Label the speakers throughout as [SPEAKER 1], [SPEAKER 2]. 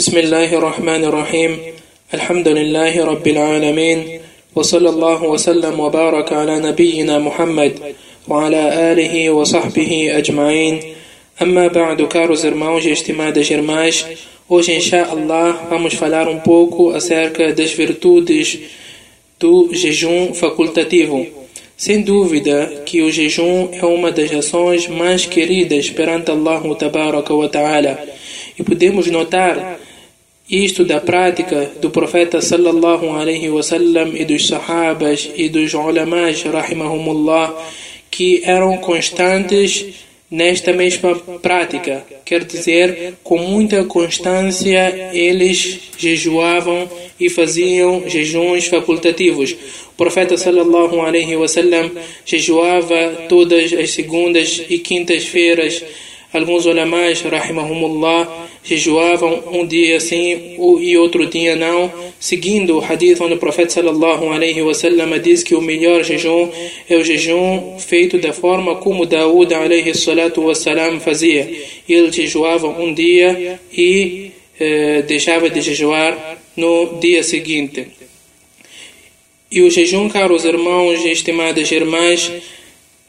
[SPEAKER 1] بسم الله الرحمن الرحيم الحمد لله رب العالمين وصلى الله وسلم وبارك على نبينا محمد وعلى آله وصحبه أجمعين أما بعد caros irmãos e estimadas irmãs hoje inshallah vamos falar um pouco acerca das virtudes do jejum facultativo sem dúvida que o jejum é uma das ações mais queridas perante Allah Ta'ala. E podemos notar isto da prática do profeta sallallahu alaihi wasallam e dos sahabas e dos ulamás rahimahumullah que eram constantes nesta mesma prática. Quer dizer, com muita constância eles jejuavam e faziam jejuns facultativos. O profeta sallallahu alaihi wasallam jejuava todas as segundas e quintas-feiras. Alguns ulamás, rahimahumullah, jejuavam um dia sim e outro dia não, seguindo o hadith onde o profeta sallallahu alaihi wasallam diz que o melhor jejum é o jejum feito da forma como Daud alaihi salatu wassalam fazia. Ele jejuava um dia e eh, deixava de jejuar no dia seguinte. E o jejum, caros irmãos e estimadas irmãs,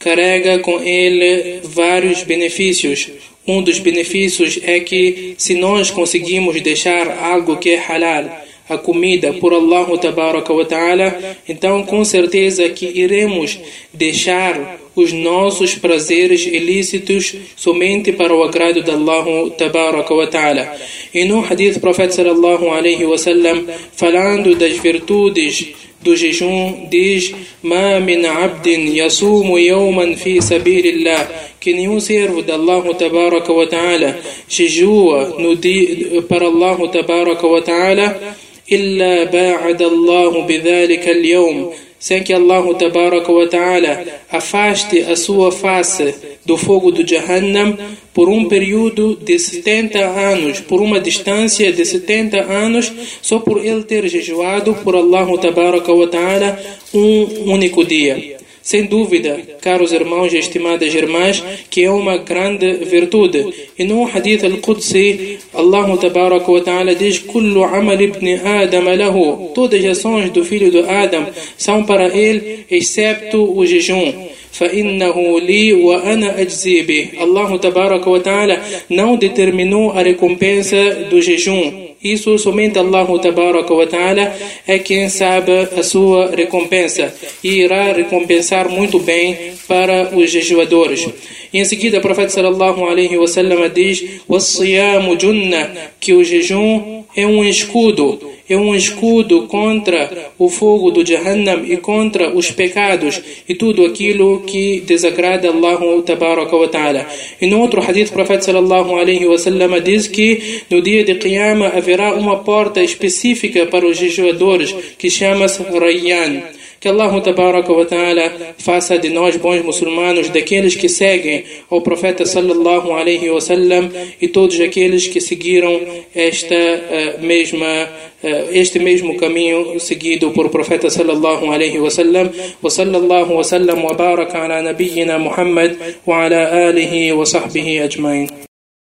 [SPEAKER 1] carrega com ele vários benefícios. Um dos benefícios é que se nós conseguimos deixar algo que é halal, a comida por Allah wa ta'ala, então com certeza que iremos deixar os nossos prazeres ilícitos somente para o agrado de Allah wa ta'ala. E no hadith profeta sallallahu alaihi wasallam falando das virtudes do jejum diz: "Ma min 'abdin yasumu yawman fi sabilillah" que nenhum servo de Allah tabaraka wa ta'ala jejua no dia para Allah tabaraka wa ta'ala إلا باعد الله بذلك اليوم sem que Allah tabaraka wa ta'ala afaste a sua face do fogo do Jahannam por um período de 70 anos, por uma distância de 70 anos, só por ele ter jejuado por Allah tabaraka wa ta'ala um único dia. Sem dúvida, caros irmãos e estimadas irmãs, que é uma grande virtude. E no hadith al-Qudsi, Allah tabaraka wa ta'ala diz: "Kullu amal ibn Adam lahu". Todas as ações do filho de Adam são para ele, exceto o jejum. فإنه لي وأنا أجزي به Allah tabaraka wa ta'ala não determinou a recompensa do jejum isso somente Allah wa ta'ala é quem sabe a sua recompensa e irá recompensar muito bem para os jejuadores. Em seguida o profeta sallallahu alaihi wasallam diz: "Was-siyamu junna", que o jejum é um escudo é um escudo contra o fogo do Jahannam e contra os pecados e tudo aquilo que desagrada Allah tabaraka wa ta'ala. E no outro hadith, o profeta sallallahu alaihi wasallam diz que no dia de Qiyamah haverá uma porta específica para os jejuadores que chama-se Rayyan. Que Allah ta'ala faça de nós bons muçulmanos, daqueles que seguem o profeta sallallahu alaihi wasallam e todos aqueles que seguiram esta uh, mesma uh, este mesmo caminho seguido por profeta sallallahu alaihi wasallam wa sallallahu wa sallam wa baraka ala nabiyyina Muhammad wa ala alihi wa sahbihi ajma'in